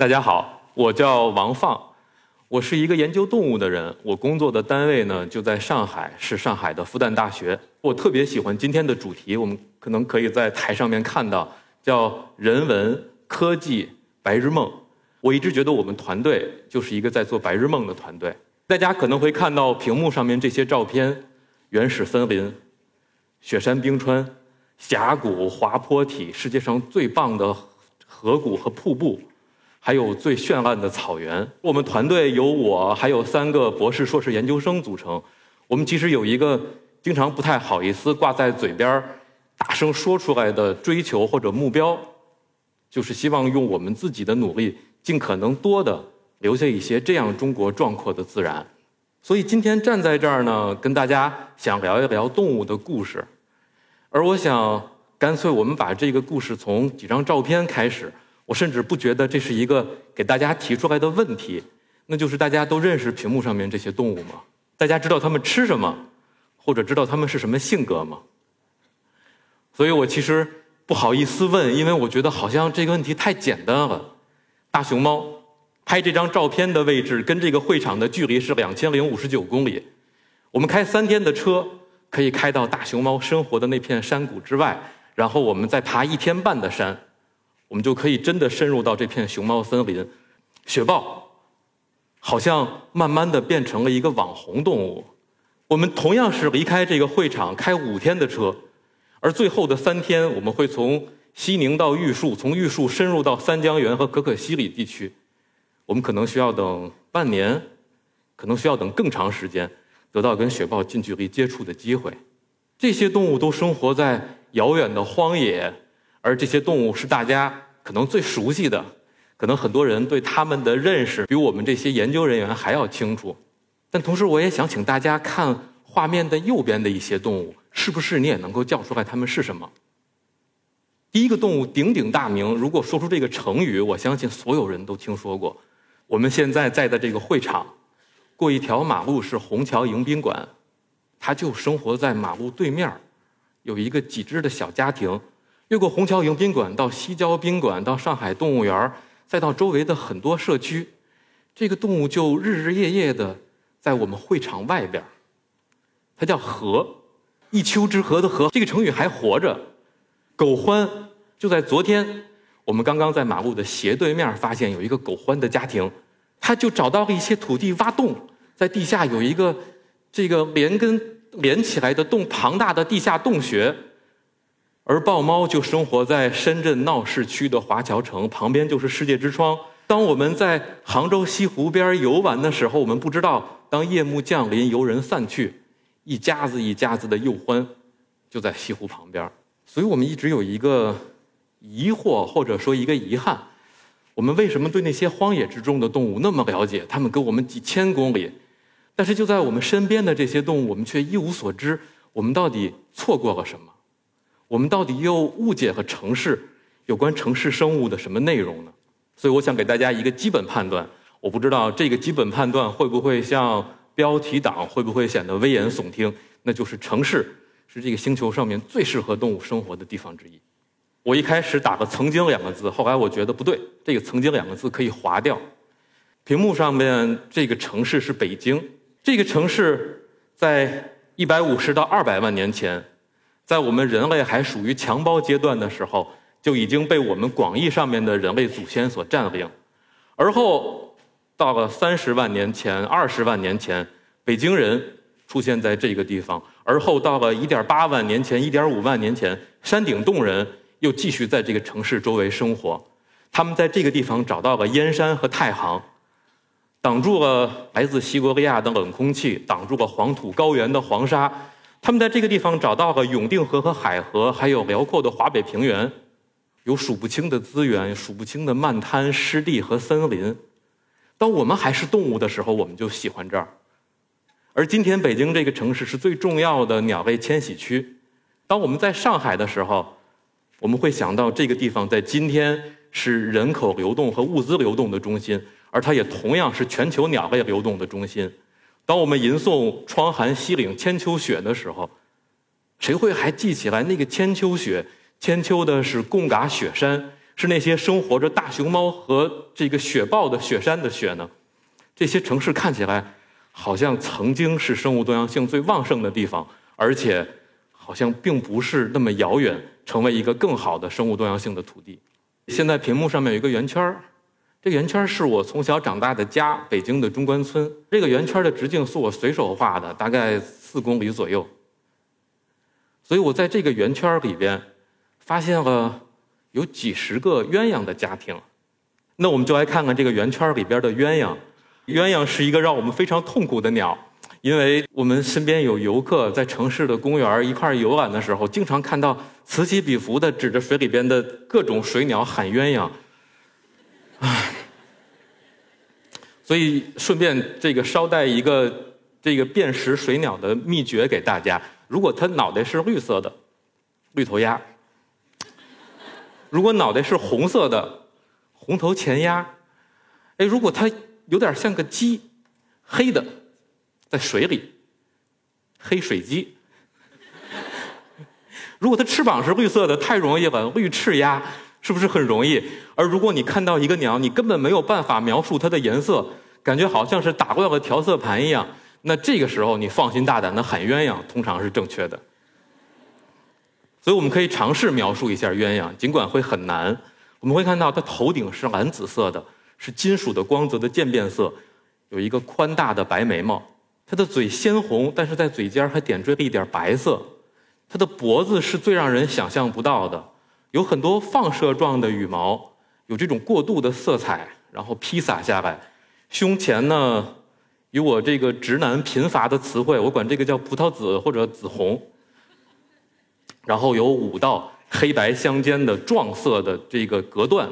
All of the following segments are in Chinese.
大家好，我叫王放，我是一个研究动物的人。我工作的单位呢就在上海，是上海的复旦大学。我特别喜欢今天的主题，我们可能可以在台上面看到，叫“人文科技白日梦”。我一直觉得我们团队就是一个在做白日梦的团队。大家可能会看到屏幕上面这些照片：原始森林、雪山冰川、峡谷、滑坡体，世界上最棒的河谷和瀑布。还有最绚烂的草原。我们团队由我还有三个博士、硕士研究生组成。我们其实有一个经常不太好意思挂在嘴边、大声说出来的追求或者目标，就是希望用我们自己的努力，尽可能多的留下一些这样中国壮阔的自然。所以今天站在这儿呢，跟大家想聊一聊动物的故事。而我想，干脆我们把这个故事从几张照片开始。我甚至不觉得这是一个给大家提出来的问题，那就是大家都认识屏幕上面这些动物吗？大家知道它们吃什么，或者知道它们是什么性格吗？所以我其实不好意思问，因为我觉得好像这个问题太简单了。大熊猫拍这张照片的位置跟这个会场的距离是两千零五十九公里，我们开三天的车可以开到大熊猫生活的那片山谷之外，然后我们再爬一天半的山。我们就可以真的深入到这片熊猫森林。雪豹好像慢慢的变成了一个网红动物。我们同样是离开这个会场开五天的车，而最后的三天我们会从西宁到玉树，从玉树深入到三江源和可可西里地区。我们可能需要等半年，可能需要等更长时间，得到跟雪豹近距离接触的机会。这些动物都生活在遥远的荒野。而这些动物是大家可能最熟悉的，可能很多人对它们的认识比我们这些研究人员还要清楚。但同时，我也想请大家看画面的右边的一些动物，是不是你也能够叫出来它们是什么？第一个动物鼎鼎大名，如果说出这个成语，我相信所有人都听说过。我们现在在的这个会场，过一条马路是虹桥迎宾馆，它就生活在马路对面，有一个几只的小家庭。越过虹桥迎宾馆，到西郊宾馆，到上海动物园，再到周围的很多社区，这个动物就日日夜夜的在我们会场外边。它叫“和”，一丘之貉的“貉”，这个成语还活着。狗獾就在昨天，我们刚刚在马路的斜对面发现有一个狗獾的家庭，他就找到了一些土地挖洞，在地下有一个这个连根连起来的洞，庞大的地下洞穴。而豹猫就生活在深圳闹市区的华侨城旁边，就是世界之窗。当我们在杭州西湖边游玩的时候，我们不知道，当夜幕降临，游人散去，一家子一家子的幼獾就在西湖旁边。所以我们一直有一个疑惑，或者说一个遗憾：我们为什么对那些荒野之中的动物那么了解？它们跟我们几千公里，但是就在我们身边的这些动物，我们却一无所知。我们到底错过了什么？我们到底又误解了城市有关城市生物的什么内容呢？所以我想给大家一个基本判断，我不知道这个基本判断会不会像标题党，会不会显得危言耸听？那就是城市是这个星球上面最适合动物生活的地方之一。我一开始打了“曾经”两个字，后来我觉得不对，这个“曾经”两个字可以划掉。屏幕上面这个城市是北京，这个城市在一百五十到二百万年前。在我们人类还属于强包阶段的时候，就已经被我们广义上面的人类祖先所占领。而后到了三十万年前、二十万年前，北京人出现在这个地方；而后到了一点八万年前、一点五万年前，山顶洞人又继续在这个城市周围生活。他们在这个地方找到了燕山和太行，挡住了来自西伯利亚的冷空气，挡住了黄土高原的黄沙。他们在这个地方找到了永定河和海河，还有辽阔的华北平原，有数不清的资源，数不清的漫滩、湿地和森林。当我们还是动物的时候，我们就喜欢这儿。而今天，北京这个城市是最重要的鸟类迁徙区。当我们在上海的时候，我们会想到这个地方在今天是人口流动和物资流动的中心，而它也同样是全球鸟类流动的中心。当我们吟诵“窗含西岭千秋雪”的时候，谁会还记起来那个千秋雪？千秋的是贡嘎雪山，是那些生活着大熊猫和这个雪豹的雪山的雪呢？这些城市看起来好像曾经是生物多样性最旺盛的地方，而且好像并不是那么遥远，成为一个更好的生物多样性的土地。现在屏幕上面有一个圆圈儿，这圆圈是我从小长大的家——北京的中关村。这个圆圈的直径是我随手画的，大概四公里左右。所以我在这个圆圈里边发现了有几十个鸳鸯的家庭。那我们就来看看这个圆圈里边的鸳鸯。鸳鸯是一个让我们非常痛苦的鸟，因为我们身边有游客在城市的公园一块游览的时候，经常看到此起彼伏的指着水里边的各种水鸟喊鸳鸯。所以顺便这个捎带一个这个辨识水鸟的秘诀给大家。如果它脑袋是绿色的，绿头鸭；如果脑袋是红色的，红头前鸭。哎，如果它有点像个鸡，黑的，在水里，黑水鸡。如果它翅膀是绿色的，太容易了，绿翅鸭是不是很容易？而如果你看到一个鸟，你根本没有办法描述它的颜色，感觉好像是打乱了调色盘一样。那这个时候，你放心大胆的喊鸳鸯，通常是正确的。所以我们可以尝试描述一下鸳鸯，尽管会很难。我们会看到它头顶是蓝紫色的，是金属的光泽的渐变色，有一个宽大的白眉毛。它的嘴鲜红，但是在嘴尖还点缀了一点白色。它的脖子是最让人想象不到的，有很多放射状的羽毛，有这种过度的色彩，然后披洒下来。胸前呢？有我这个直男贫乏的词汇，我管这个叫葡萄紫或者紫红。然后有五道黑白相间的撞色的这个隔断，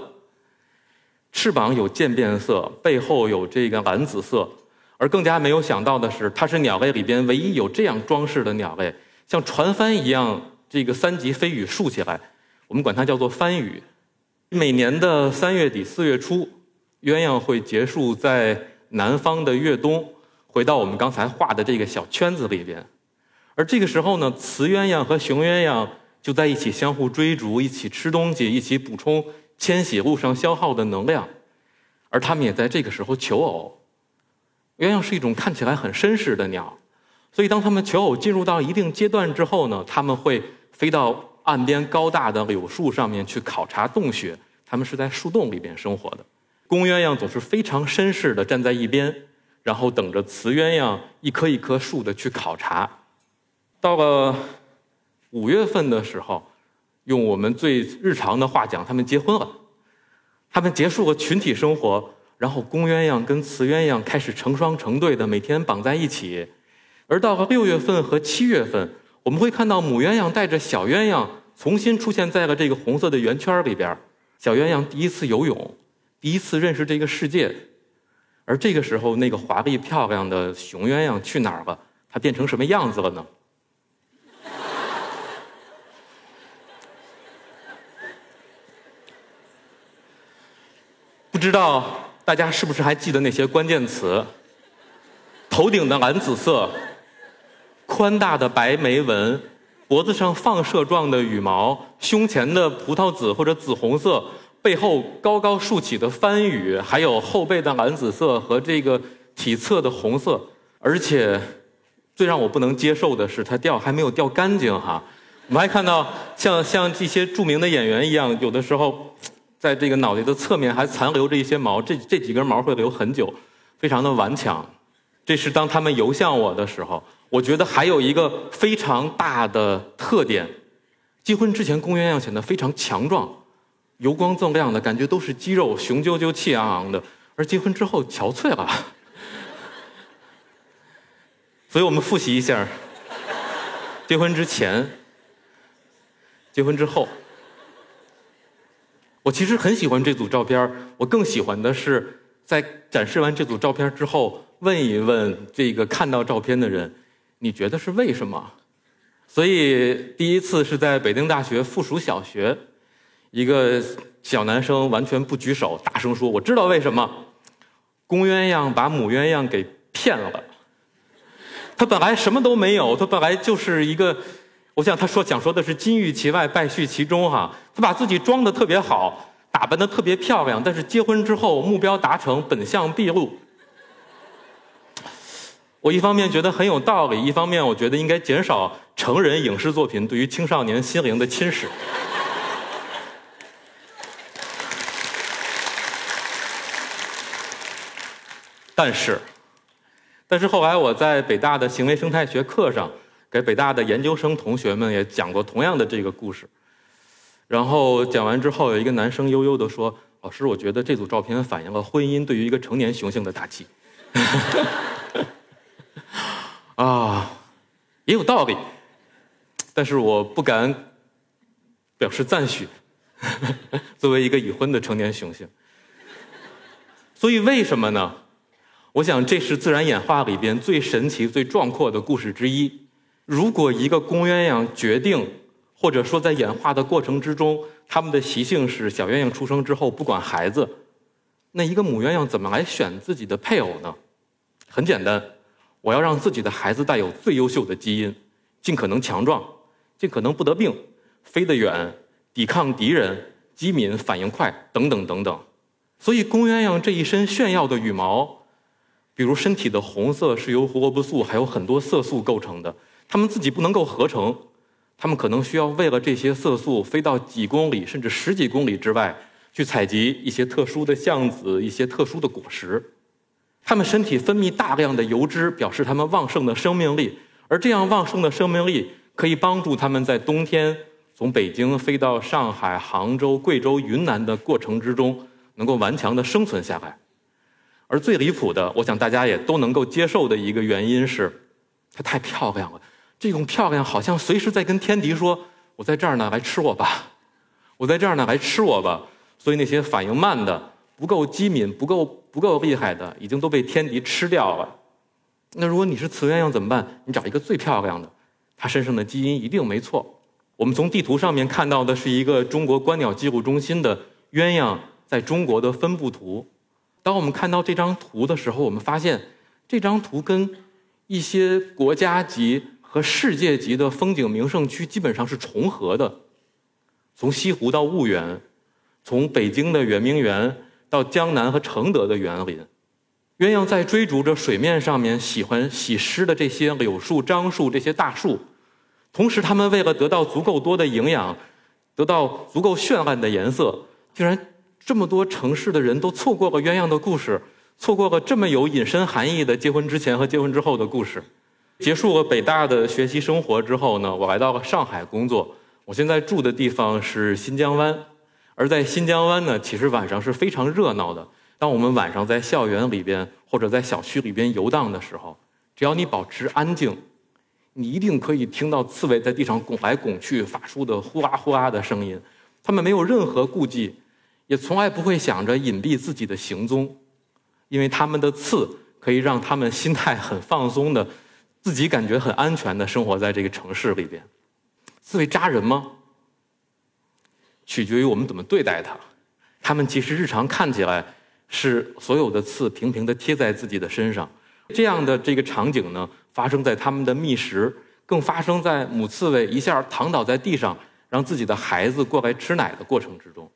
翅膀有渐变色，背后有这个蓝紫色。而更加没有想到的是，它是鸟类里边唯一有这样装饰的鸟类，像船帆一样，这个三级飞羽竖起来，我们管它叫做帆羽。每年的三月底四月初，鸳鸯会结束在。南方的越冬，回到我们刚才画的这个小圈子里边，而这个时候呢，雌鸳鸯和雄鸳鸯就在一起相互追逐，一起吃东西，一起补充迁徙路上消耗的能量，而它们也在这个时候求偶。鸳鸯是一种看起来很绅士的鸟，所以当它们求偶进入到一定阶段之后呢，它们会飞到岸边高大的柳树上面去考察洞穴，它们是在树洞里边生活的。公鸳鸯总是非常绅士的站在一边，然后等着雌鸳鸯一棵一棵树的去考察。到了五月份的时候，用我们最日常的话讲，他们结婚了。他们结束了群体生活，然后公鸳鸯跟雌鸳鸯开始成双成对的每天绑在一起。而到了六月份和七月份，我们会看到母鸳鸯带着小鸳鸯重新出现在了这个红色的圆圈里边。小鸳鸯第一次游泳。第一次认识这个世界，而这个时候，那个华丽漂亮的雄鸳鸯去哪儿了？它变成什么样子了呢？不知道大家是不是还记得那些关键词？头顶的蓝紫色，宽大的白眉纹，脖子上放射状的羽毛，胸前的葡萄紫或者紫红色。背后高高竖起的帆羽，还有后背的蓝紫色和这个体侧的红色，而且最让我不能接受的是，它掉还没有掉干净哈。我们还看到像像这些著名的演员一样，有的时候在这个脑袋的侧面还残留着一些毛，这这几根毛会留很久，非常的顽强。这是当他们游向我的时候，我觉得还有一个非常大的特点：结婚之前，公鸳鸯显得非常强壮。油光锃亮的感觉都是肌肉，雄赳赳、气昂昂的。而结婚之后憔悴了，所以我们复习一下：结婚之前，结婚之后。我其实很喜欢这组照片我更喜欢的是在展示完这组照片之后，问一问这个看到照片的人，你觉得是为什么？所以第一次是在北京大学附属小学。一个小男生完全不举手，大声说：“我知道为什么，公鸳鸯把母鸳鸯给骗了。他本来什么都没有，他本来就是一个，我想他说想说的是金玉其外，败絮其中哈。他把自己装的特别好，打扮的特别漂亮，但是结婚之后目标达成，本相毕露。我一方面觉得很有道理，一方面我觉得应该减少成人影视作品对于青少年心灵的侵蚀。但是，但是后来我在北大的行为生态学课上，给北大的研究生同学们也讲过同样的这个故事。然后讲完之后，有一个男生悠悠地说：“老师，我觉得这组照片反映了婚姻对于一个成年雄性的打击。”啊，也有道理，但是我不敢表示赞许。作为一个已婚的成年雄性，所以为什么呢？我想这是自然演化里边最神奇、最壮阔的故事之一。如果一个公鸳鸯决定，或者说在演化的过程之中，它们的习性是小鸳鸯出生之后不管孩子，那一个母鸳鸯怎么来选自己的配偶呢？很简单，我要让自己的孩子带有最优秀的基因，尽可能强壮，尽可能不得病，飞得远，抵抗敌人，机敏，反应快，等等等等。所以公鸳鸯这一身炫耀的羽毛，比如身体的红色是由胡萝卜素还有很多色素构成的，它们自己不能够合成。它们可能需要为了这些色素飞到几公里甚至十几公里之外，去采集一些特殊的橡子、一些特殊的果实。他们身体分泌大量的油脂，表示他们旺盛的生命力。而这样旺盛的生命力可以帮助他们在冬天从北京飞到上海、杭州、贵州、云南的过程之中，能够顽强的生存下来。而最离谱的，我想大家也都能够接受的一个原因是，它太漂亮了。这种漂亮好像随时在跟天敌说：“我在这儿呢，来吃我吧！我在这儿呢，来吃我吧！”所以那些反应慢的、不够机敏、不够不够厉害的，已经都被天敌吃掉了。那如果你是雌鸳鸯怎么办？你找一个最漂亮的，它身上的基因一定没错。我们从地图上面看到的是一个中国观鸟记录中心的鸳鸯在中国的分布图。当我们看到这张图的时候，我们发现这张图跟一些国家级。和世界级的风景名胜区基本上是重合的，从西湖到婺源，从北京的圆明园到江南和承德的园林，鸳鸯在追逐着水面上面喜欢洗湿的这些柳树、樟树这些大树，同时，它们为了得到足够多的营养，得到足够绚烂的颜色，竟然这么多城市的人都错过了鸳鸯的故事，错过了这么有隐身含义的结婚之前和结婚之后的故事。结束了北大的学习生活之后呢，我来到了上海工作。我现在住的地方是新疆湾，而在新疆湾呢，其实晚上是非常热闹的。当我们晚上在校园里边或者在小区里边游荡的时候，只要你保持安静，你一定可以听到刺猬在地上拱来拱去发出的呼啦呼啦的声音。它们没有任何顾忌，也从来不会想着隐蔽自己的行踪，因为它们的刺可以让它们心态很放松的。自己感觉很安全的生活在这个城市里边，刺猬扎人吗？取决于我们怎么对待它。它们其实日常看起来是所有的刺平平的贴在自己的身上，这样的这个场景呢，发生在它们的觅食，更发生在母刺猬一下躺倒在地上，让自己的孩子过来吃奶的过程之中。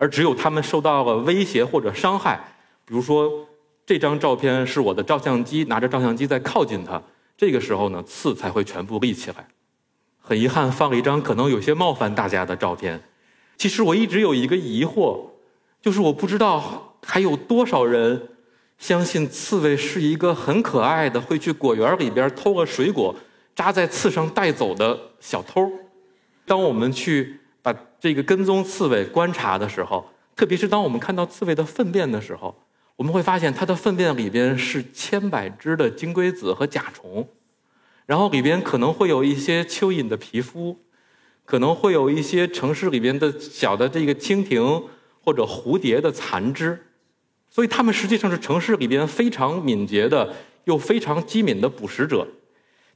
而只有他们受到了威胁或者伤害，比如说这张照片是我的照相机拿着照相机在靠近它。这个时候呢，刺才会全部立起来。很遗憾，放了一张可能有些冒犯大家的照片。其实我一直有一个疑惑，就是我不知道还有多少人相信刺猬是一个很可爱的会去果园里边偷个水果扎在刺上带走的小偷。当我们去把这个跟踪刺猬观察的时候，特别是当我们看到刺猬的粪便的时候。我们会发现，它的粪便里边是千百只的金龟子和甲虫，然后里边可能会有一些蚯蚓的皮肤，可能会有一些城市里边的小的这个蜻蜓或者蝴蝶的残肢，所以它们实际上是城市里边非常敏捷的又非常机敏的捕食者，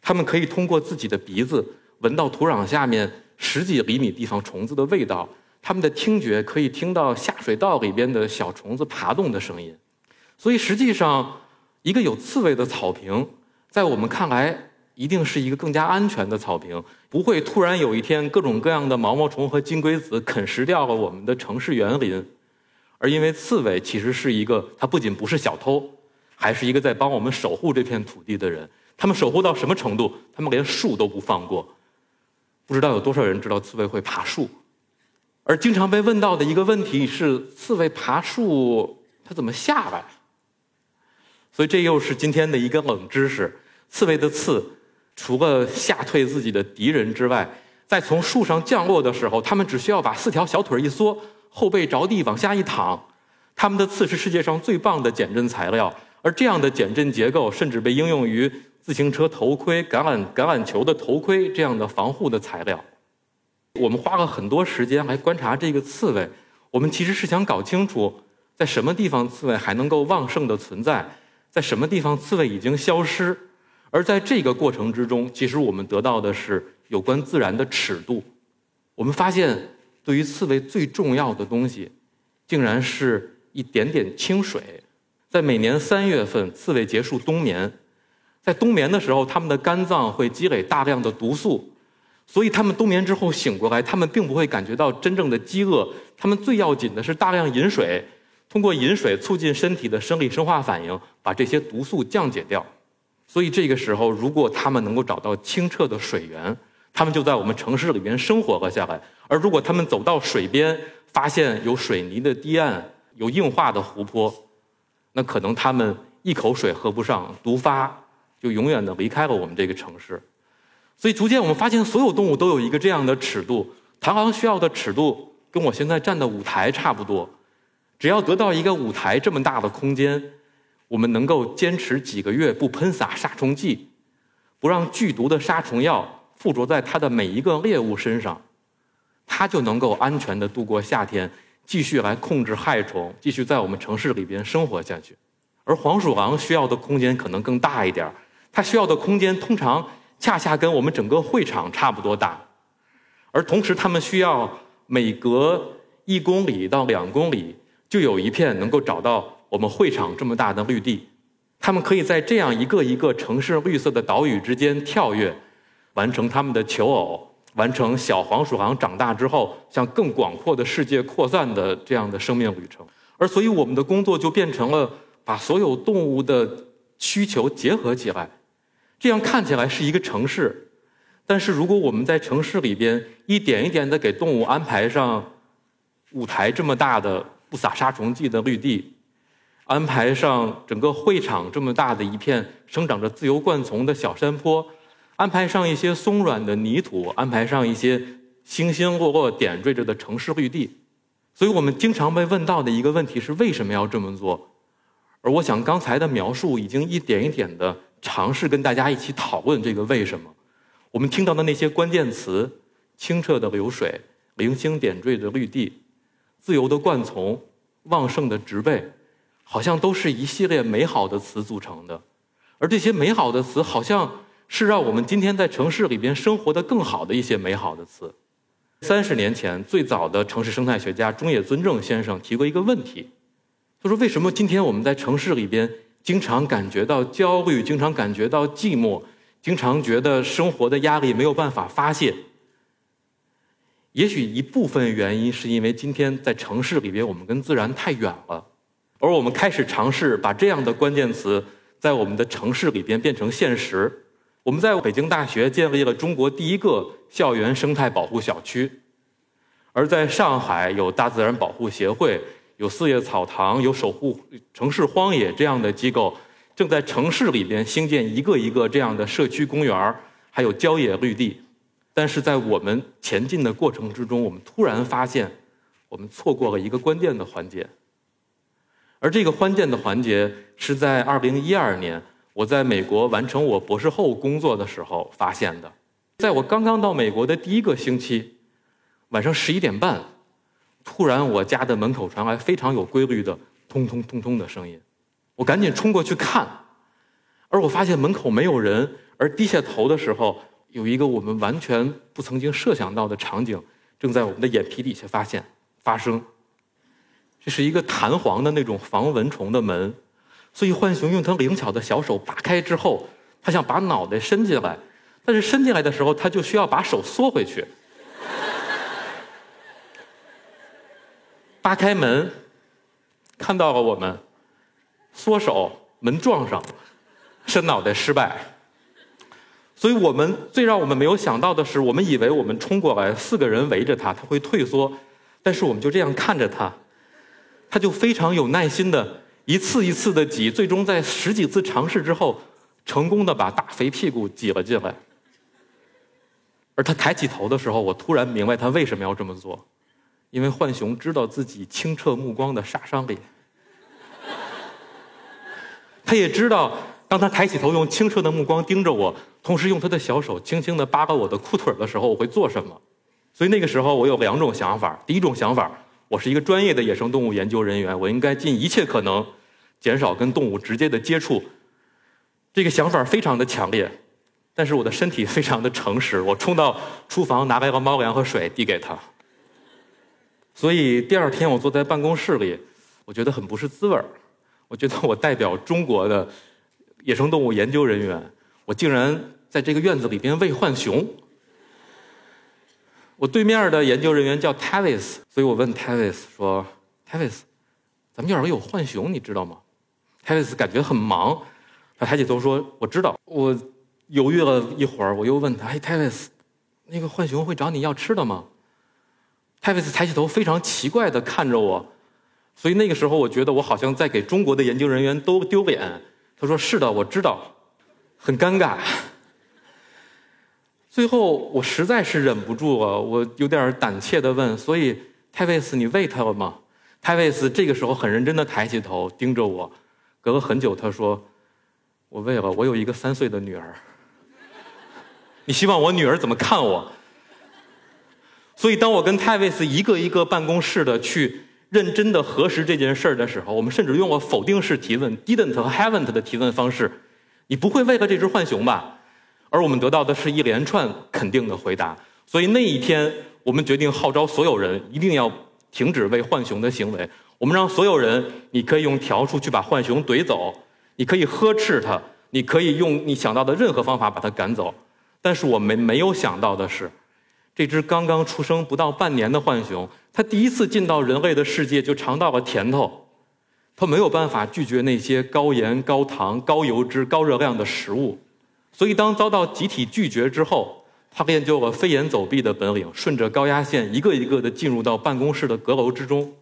它们可以通过自己的鼻子闻到土壤下面十几厘米地方虫子的味道，它们的听觉可以听到下水道里边的小虫子爬动的声音。所以，实际上，一个有刺猬的草坪，在我们看来，一定是一个更加安全的草坪，不会突然有一天，各种各样的毛毛虫和金龟子啃食掉了我们的城市园林。而因为刺猬其实是一个，它不仅不是小偷，还是一个在帮我们守护这片土地的人。他们守护到什么程度？他们连树都不放过。不知道有多少人知道刺猬会爬树，而经常被问到的一个问题是：刺猬爬树它怎么下来？所以这又是今天的一个冷知识：刺猬的刺，除了吓退自己的敌人之外，在从树上降落的时候，它们只需要把四条小腿一缩，后背着地往下一躺，它们的刺是世界上最棒的减震材料。而这样的减震结构，甚至被应用于。自行车头盔、橄榄橄榄球的头盔这样的防护的材料，我们花了很多时间来观察这个刺猬。我们其实是想搞清楚，在什么地方刺猬还能够旺盛的存在，在什么地方刺猬已经消失。而在这个过程之中，其实我们得到的是有关自然的尺度。我们发现，对于刺猬最重要的东西，竟然是一点点清水。在每年三月份，刺猬结束冬眠。在冬眠的时候，它们的肝脏会积累大量的毒素，所以它们冬眠之后醒过来，它们并不会感觉到真正的饥饿。它们最要紧的是大量饮水，通过饮水促进身体的生理生化反应，把这些毒素降解掉。所以这个时候，如果它们能够找到清澈的水源，它们就在我们城市里边生活了下来；而如果它们走到水边，发现有水泥的堤岸、有硬化的湖泊，那可能它们一口水喝不上，毒发。就永远的离开了我们这个城市，所以逐渐我们发现，所有动物都有一个这样的尺度。螳螂需要的尺度跟我现在站的舞台差不多，只要得到一个舞台这么大的空间，我们能够坚持几个月不喷洒杀虫剂，不让剧毒的杀虫药附着在它的每一个猎物身上，它就能够安全的度过夏天，继续来控制害虫，继续在我们城市里边生活下去。而黄鼠狼需要的空间可能更大一点它需要的空间通常恰恰跟我们整个会场差不多大，而同时它们需要每隔一公里到两公里就有一片能够找到我们会场这么大的绿地，它们可以在这样一个一个城市绿色的岛屿之间跳跃，完成它们的求偶，完成小黄鼠狼长大之后向更广阔的世界扩散的这样的生命旅程。而所以我们的工作就变成了把所有动物的需求结合起来。这样看起来是一个城市，但是如果我们在城市里边一点一点的给动物安排上舞台这么大的不撒杀虫剂的绿地，安排上整个会场这么大的一片生长着自由灌丛的小山坡，安排上一些松软的泥土，安排上一些星星落落点缀着的城市绿地，所以我们经常被问到的一个问题是为什么要这么做？而我想刚才的描述已经一点一点的。尝试跟大家一起讨论这个为什么。我们听到的那些关键词：清澈的流水、零星点缀的绿地、自由的灌丛、旺盛的植被，好像都是一系列美好的词组成的。而这些美好的词，好像是让我们今天在城市里边生活的更好的一些美好的词。三十年前，最早的城市生态学家中野尊正先生提过一个问题，他说：“为什么今天我们在城市里边？”经常感觉到焦虑，经常感觉到寂寞，经常觉得生活的压力没有办法发泄。也许一部分原因是因为今天在城市里边，我们跟自然太远了，而我们开始尝试把这样的关键词在我们的城市里边变成现实。我们在北京大学建立了中国第一个校园生态保护小区，而在上海有大自然保护协会。有四叶草堂，有守护城市荒野这样的机构，正在城市里边兴建一个一个这样的社区公园还有郊野绿地。但是在我们前进的过程之中，我们突然发现，我们错过了一个关键的环节。而这个关键的环节是在2012年，我在美国完成我博士后工作的时候发现的。在我刚刚到美国的第一个星期，晚上十一点半。突然，我家的门口传来非常有规律的“通通通通”的声音，我赶紧冲过去看，而我发现门口没有人，而低下头的时候，有一个我们完全不曾经设想到的场景正在我们的眼皮底下发现发生。这是一个弹簧的那种防蚊虫的门，所以浣熊用它灵巧的小手扒开之后，它想把脑袋伸进来，但是伸进来的时候，它就需要把手缩回去。扒开门，看到了我们，缩手，门撞上，伸脑袋失败。所以我们最让我们没有想到的是，我们以为我们冲过来，四个人围着他，他会退缩，但是我们就这样看着他，他就非常有耐心的一次一次的挤，最终在十几次尝试之后，成功的把大肥屁股挤了进来。而他抬起头的时候，我突然明白他为什么要这么做，因为浣熊知道自己清澈目光的杀伤力，他也知道，当他抬起头用清澈的目光盯着我，同时用他的小手轻轻地扒拉我的裤腿的时候，我会做什么？所以那个时候我有两种想法：第一种想法，我是一个专业的野生动物研究人员，我应该尽一切可能减少跟动物直接的接触。这个想法非常的强烈。但是我的身体非常的诚实，我冲到厨房拿来个猫粮和水递给他。所以第二天我坐在办公室里，我觉得很不是滋味儿。我觉得我代表中国的野生动物研究人员，我竟然在这个院子里边喂浣熊。我对面的研究人员叫 Tavis，所以我问 Tavis 说：“Tavis，咱们院里有浣熊，你知道吗？”Tavis 感觉很忙，他抬起头说：“我知道，我。”犹豫了一会儿，我又问他：“哎，泰维斯，那个浣熊会找你要吃的吗？”泰维斯抬起头，非常奇怪的看着我，所以那个时候我觉得我好像在给中国的研究人员都丢脸。他说：“是的，我知道。”很尴尬。最后我实在是忍不住了，我有点胆怯的问：“所以泰维斯，你喂它了吗？”泰维斯这个时候很认真的抬起头盯着我，隔了很久，他说：“我喂了，我有一个三岁的女儿。”你希望我女儿怎么看我？所以，当我跟泰维斯一个一个办公室的去认真的核实这件事儿的时候，我们甚至用了否定式提问 （didn't 和 haven't） 的提问方式。你不会喂了这只浣熊吧？而我们得到的是一连串肯定的回答。所以那一天，我们决定号召所有人一定要停止喂浣熊的行为。我们让所有人，你可以用笤帚去把浣熊怼走，你可以呵斥它，你可以用你想到的任何方法把它赶走。但是我们没有想到的是，这只刚刚出生不到半年的浣熊，它第一次进到人类的世界就尝到了甜头，它没有办法拒绝那些高盐、高糖、高油脂、高热量的食物，所以当遭到集体拒绝之后，它练就了飞檐走壁的本领，顺着高压线一个一个的进入到办公室的阁楼之中，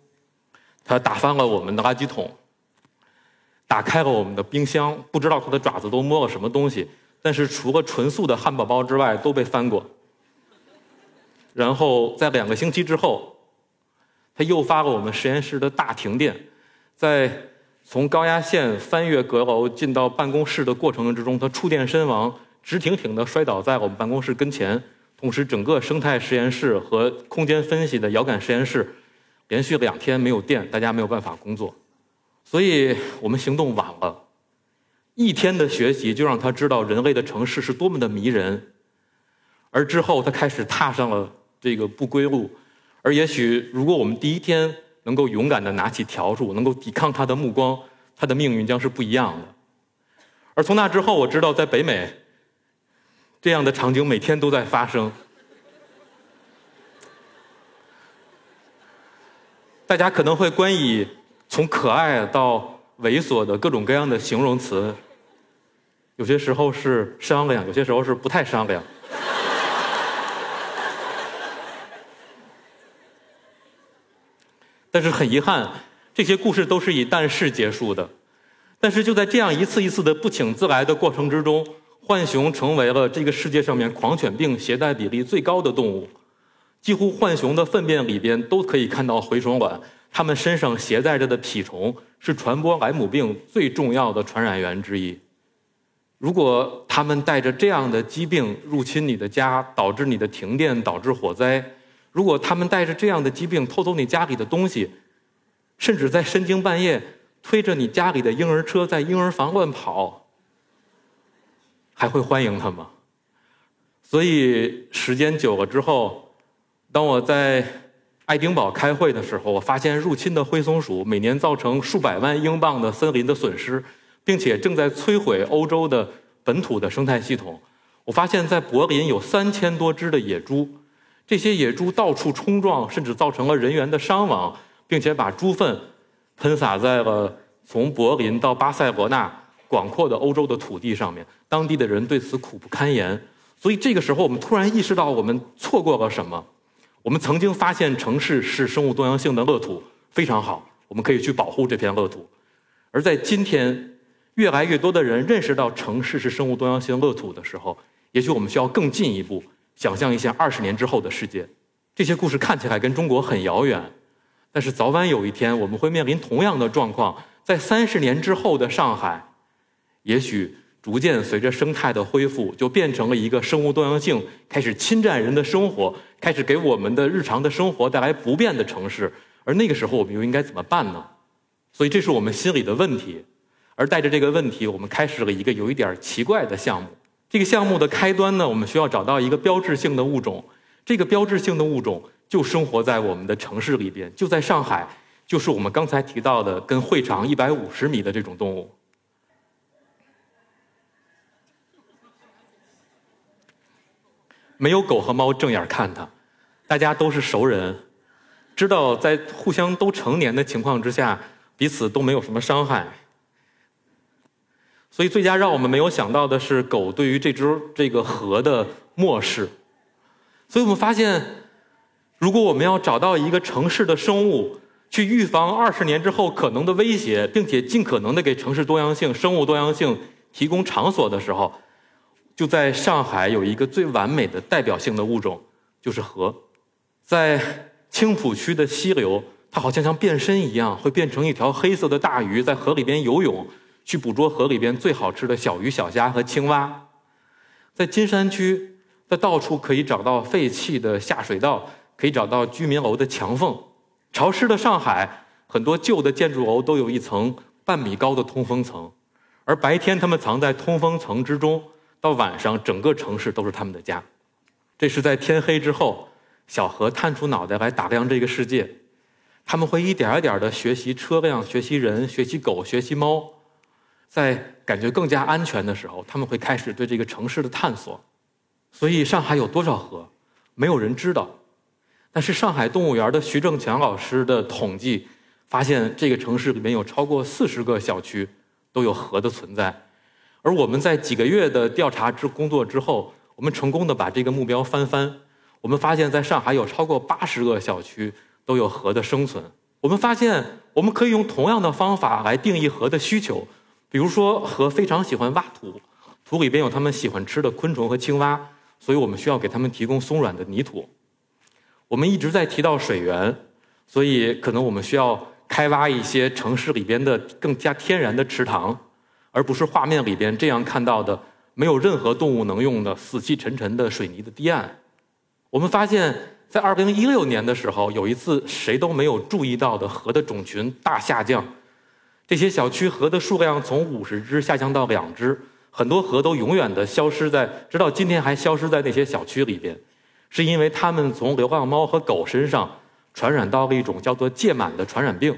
它打翻了我们的垃圾桶，打开了我们的冰箱，不知道它的爪子都摸了什么东西。但是除了纯素的汉堡包之外，都被翻过。然后在两个星期之后，它诱发了我们实验室的大停电。在从高压线翻越阁楼进到办公室的过程之中，它触电身亡，直挺挺地摔倒在我们办公室跟前。同时，整个生态实验室和空间分析的遥感实验室连续两天没有电，大家没有办法工作。所以我们行动晚了。一天的学习就让他知道人类的城市是多么的迷人，而之后他开始踏上了这个不归路。而也许，如果我们第一天能够勇敢的拿起笤帚，能够抵抗他的目光，他的命运将是不一样的。而从那之后，我知道在北美，这样的场景每天都在发生。大家可能会关以从可爱到。猥琐的各种各样的形容词，有些时候是商量，有些时候是不太商量。但是很遗憾，这些故事都是以但是结束的。但是就在这样一次一次的不请自来的过程之中，浣熊成为了这个世界上面狂犬病携带比例最高的动物。几乎浣熊的粪便里边都可以看到蛔虫卵，它们身上携带着的蜱虫。是传播莱姆病最重要的传染源之一。如果它们带着这样的疾病入侵你的家，导致你的停电，导致火灾；如果他们带着这样的疾病偷走你家里的东西，甚至在深更半夜推着你家里的婴儿车在婴儿房乱跑，还会欢迎他吗？所以时间久了之后，当我在。爱丁堡开会的时候，我发现入侵的灰松鼠每年造成数百万英镑的森林的损失，并且正在摧毁欧洲的本土的生态系统。我发现，在柏林有三千多只的野猪，这些野猪到处冲撞，甚至造成了人员的伤亡，并且把猪粪喷洒在了从柏林到巴塞罗那广阔的欧洲的土地上面，当地的人对此苦不堪言。所以这个时候，我们突然意识到我们错过了什么。我们曾经发现城市是生物多样性的乐土，非常好，我们可以去保护这片乐土。而在今天，越来越多的人认识到城市是生物多样性乐土的时候，也许我们需要更进一步想象一下二十年之后的世界。这些故事看起来跟中国很遥远，但是早晚有一天我们会面临同样的状况。在三十年之后的上海，也许。逐渐随着生态的恢复，就变成了一个生物多样性开始侵占人的生活，开始给我们的日常的生活带来不便的城市。而那个时候，我们又应该怎么办呢？所以，这是我们心里的问题。而带着这个问题，我们开始了一个有一点奇怪的项目。这个项目的开端呢，我们需要找到一个标志性的物种。这个标志性的物种就生活在我们的城市里边，就在上海，就是我们刚才提到的跟会长一百五十米的这种动物。没有狗和猫正眼看它，大家都是熟人，知道在互相都成年的情况之下，彼此都没有什么伤害。所以最佳让我们没有想到的是狗对于这只这个河的漠视。所以我们发现，如果我们要找到一个城市的生物，去预防二十年之后可能的威胁，并且尽可能的给城市多样性、生物多样性提供场所的时候。就在上海有一个最完美的代表性的物种，就是河。在青浦区的溪流，它好像像变身一样，会变成一条黑色的大鱼，在河里边游泳，去捕捉河里边最好吃的小鱼小虾和青蛙。在金山区，它到处可以找到废弃的下水道，可以找到居民楼的墙缝。潮湿的上海，很多旧的建筑楼都有一层半米高的通风层，而白天它们藏在通风层之中。到晚上，整个城市都是他们的家。这是在天黑之后，小河探出脑袋来打量这个世界。他们会一点一点的学习车辆、学习人、学习狗、学习猫。在感觉更加安全的时候，他们会开始对这个城市的探索。所以，上海有多少河，没有人知道。但是，上海动物园的徐正强老师的统计发现，这个城市里面有超过四十个小区都有河的存在。而我们在几个月的调查之工作之后，我们成功的把这个目标翻番。我们发现，在上海有超过八十个小区都有河的生存。我们发现，我们可以用同样的方法来定义河的需求。比如说，河非常喜欢挖土，土里边有它们喜欢吃的昆虫和青蛙，所以我们需要给它们提供松软的泥土。我们一直在提到水源，所以可能我们需要开挖一些城市里边的更加天然的池塘。而不是画面里边这样看到的，没有任何动物能用的死气沉沉的水泥的堤岸。我们发现，在二零一六年的时候，有一次谁都没有注意到的河的种群大下降，这些小区河的数量从五十只下降到两只，很多河都永远的消失在，直到今天还消失在那些小区里边，是因为它们从流浪猫和狗身上传染到了一种叫做疥螨的传染病。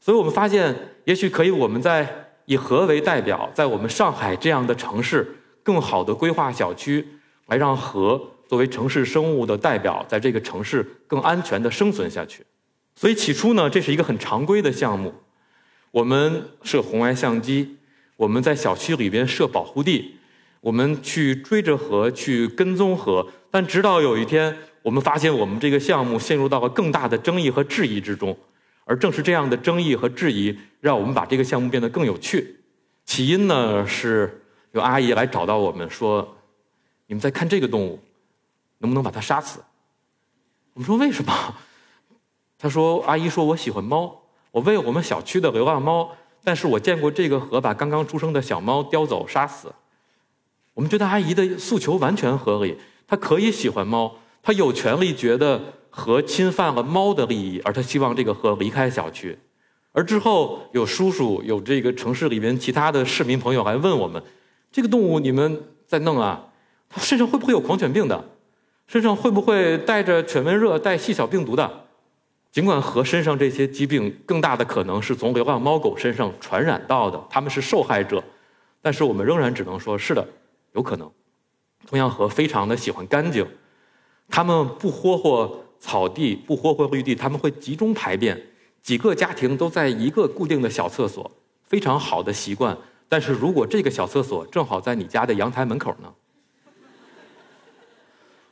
所以我们发现，也许可以我们在。以河为代表，在我们上海这样的城市，更好的规划小区，来让河作为城市生物的代表，在这个城市更安全的生存下去。所以起初呢，这是一个很常规的项目，我们设红外相机，我们在小区里边设保护地，我们去追着河去跟踪河。但直到有一天，我们发现我们这个项目陷入到了更大的争议和质疑之中。而正是这样的争议和质疑，让我们把这个项目变得更有趣。起因呢，是有阿姨来找到我们说：“你们在看这个动物，能不能把它杀死？”我们说：“为什么？”他说：“阿姨说我喜欢猫，我喂我们小区的流浪猫，但是我见过这个河把刚刚出生的小猫叼走杀死。”我们觉得阿姨的诉求完全合理，她可以喜欢猫，她有权利觉得。河侵犯了猫的利益，而她希望这个河离开小区。而之后有叔叔、有这个城市里面其他的市民朋友来问我们：这个动物你们在弄啊？它身上会不会有狂犬病的？身上会不会带着犬瘟热、带细小病毒的？尽管河身上这些疾病更大的可能是从流浪猫狗身上传染到的，他们是受害者，但是我们仍然只能说是的，有可能。同样，河非常的喜欢干净，他们不霍霍。草地不霍霍绿地，他们会集中排便，几个家庭都在一个固定的小厕所，非常好的习惯。但是如果这个小厕所正好在你家的阳台门口呢？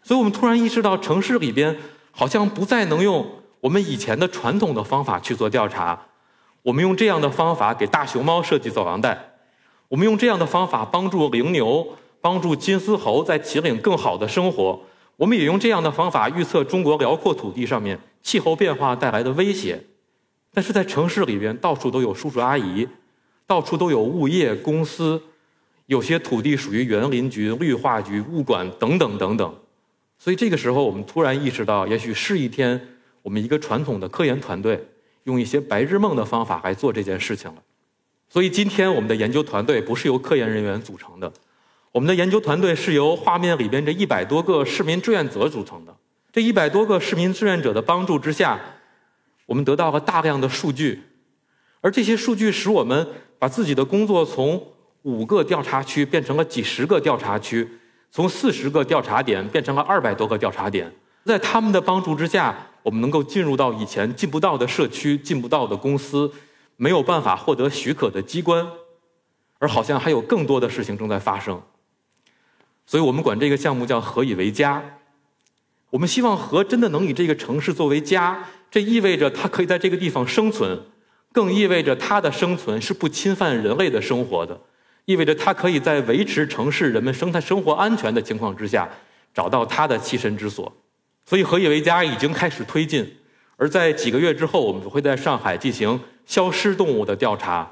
所以我们突然意识到，城市里边好像不再能用我们以前的传统的方法去做调查。我们用这样的方法给大熊猫设计走廊带，我们用这样的方法帮助羚牛、帮助金丝猴在秦岭更好的生活。我们也用这样的方法预测中国辽阔土地上面气候变化带来的威胁。但是在城市里边，到处都有叔叔阿姨，到处都有物业公司，有些土地属于园林局、绿化局、物管等等等等。所以这个时候，我们突然意识到，也许是一天，我们一个传统的科研团队。用一些白日梦的方法来做这件事情了，所以今天我们的研究团队不是由科研人员组成的，我们的研究团队是由画面里边这一百多个市民志愿者组成的。这一百多个市民志愿者的帮助之下，我们得到了大量的数据，而这些数据使我们把自己的工作从五个调查区变成了几十个调查区，从四十个调查点变成了二百多个调查点。在他们的帮助之下。我们能够进入到以前进不到的社区、进不到的公司、没有办法获得许可的机关，而好像还有更多的事情正在发生。所以我们管这个项目叫“何以为家”。我们希望何真的能以这个城市作为家，这意味着它可以在这个地方生存，更意味着它的生存是不侵犯人类的生活的，意味着它可以在维持城市人们生态生活安全的情况之下，找到它的栖身之所。所以，何以为家已经开始推进，而在几个月之后，我们会在上海进行消失动物的调查。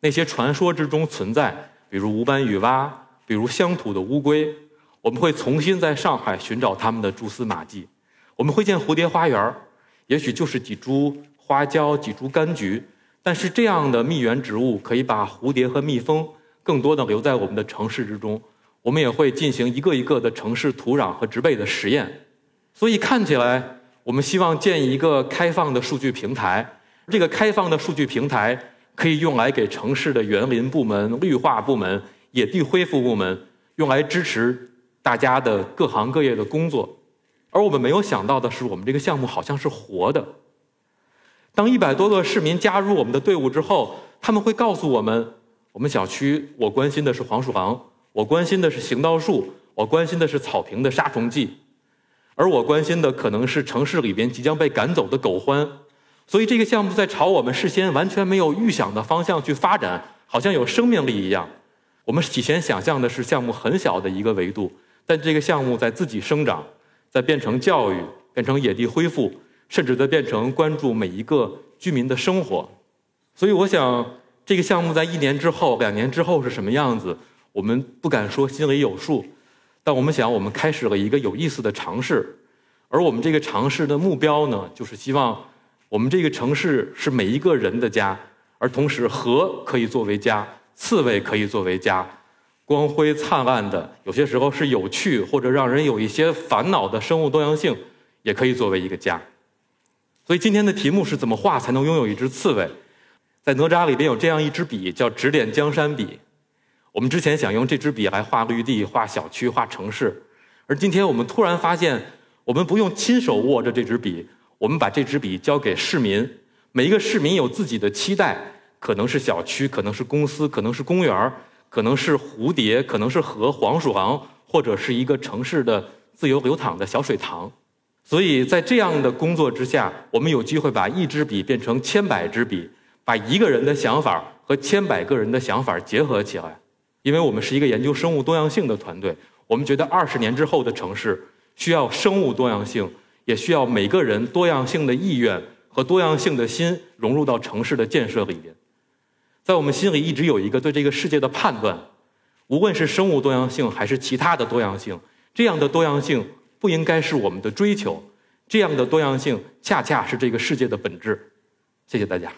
那些传说之中存在，比如无斑羽蛙，比如乡土的乌龟，我们会重新在上海寻找它们的蛛丝马迹。我们会建蝴蝶花园，也许就是几株花椒、几株柑橘，但是这样的蜜源植物可以把蝴蝶和蜜蜂更多的留在我们的城市之中。我们也会进行一个一个的城市土壤和植被的实验。所以看起来，我们希望建一个开放的数据平台。这个开放的数据平台可以用来给城市的园林部门、绿化部门、野地恢复部门用来支持大家的各行各业的工作。而我们没有想到的是，我们这个项目好像是活的。当一百多个市民加入我们的队伍之后，他们会告诉我们：我们小区我关心的是黄鼠狼，我关心的是行道树，我关心的是草坪的杀虫剂。而我关心的可能是城市里边即将被赶走的狗獾，所以这个项目在朝我们事先完全没有预想的方向去发展，好像有生命力一样。我们起先想象的是项目很小的一个维度，但这个项目在自己生长，在变成教育，变成野地恢复，甚至在变成关注每一个居民的生活。所以我想，这个项目在一年之后、两年之后是什么样子，我们不敢说心里有数。但我们想，我们开始了一个有意思的尝试，而我们这个尝试的目标呢，就是希望我们这个城市是每一个人的家，而同时河可以作为家，刺猬可以作为家，光辉灿烂的，有些时候是有趣或者让人有一些烦恼的生物多样性，也可以作为一个家。所以今天的题目是怎么画才能拥有一只刺猬？在哪吒里边有这样一支笔，叫指点江山笔。我们之前想用这支笔来画绿地、画小区、画城市，而今天我们突然发现，我们不用亲手握着这支笔，我们把这支笔交给市民。每一个市民有自己的期待，可能是小区，可能是公司，可能是公园可能是蝴蝶，可能是河、黄鼠狼，或者是一个城市的自由流淌的小水塘。所以在这样的工作之下，我们有机会把一支笔变成千百支笔，把一个人的想法和千百个人的想法结合起来。因为我们是一个研究生物多样性的团队，我们觉得二十年之后的城市需要生物多样性，也需要每个人多样性的意愿和多样性的心融入到城市的建设里边。在我们心里一直有一个对这个世界的判断：无论是生物多样性还是其他的多样性，这样的多样性不应该是我们的追求，这样的多样性恰恰是这个世界的本质。谢谢大家。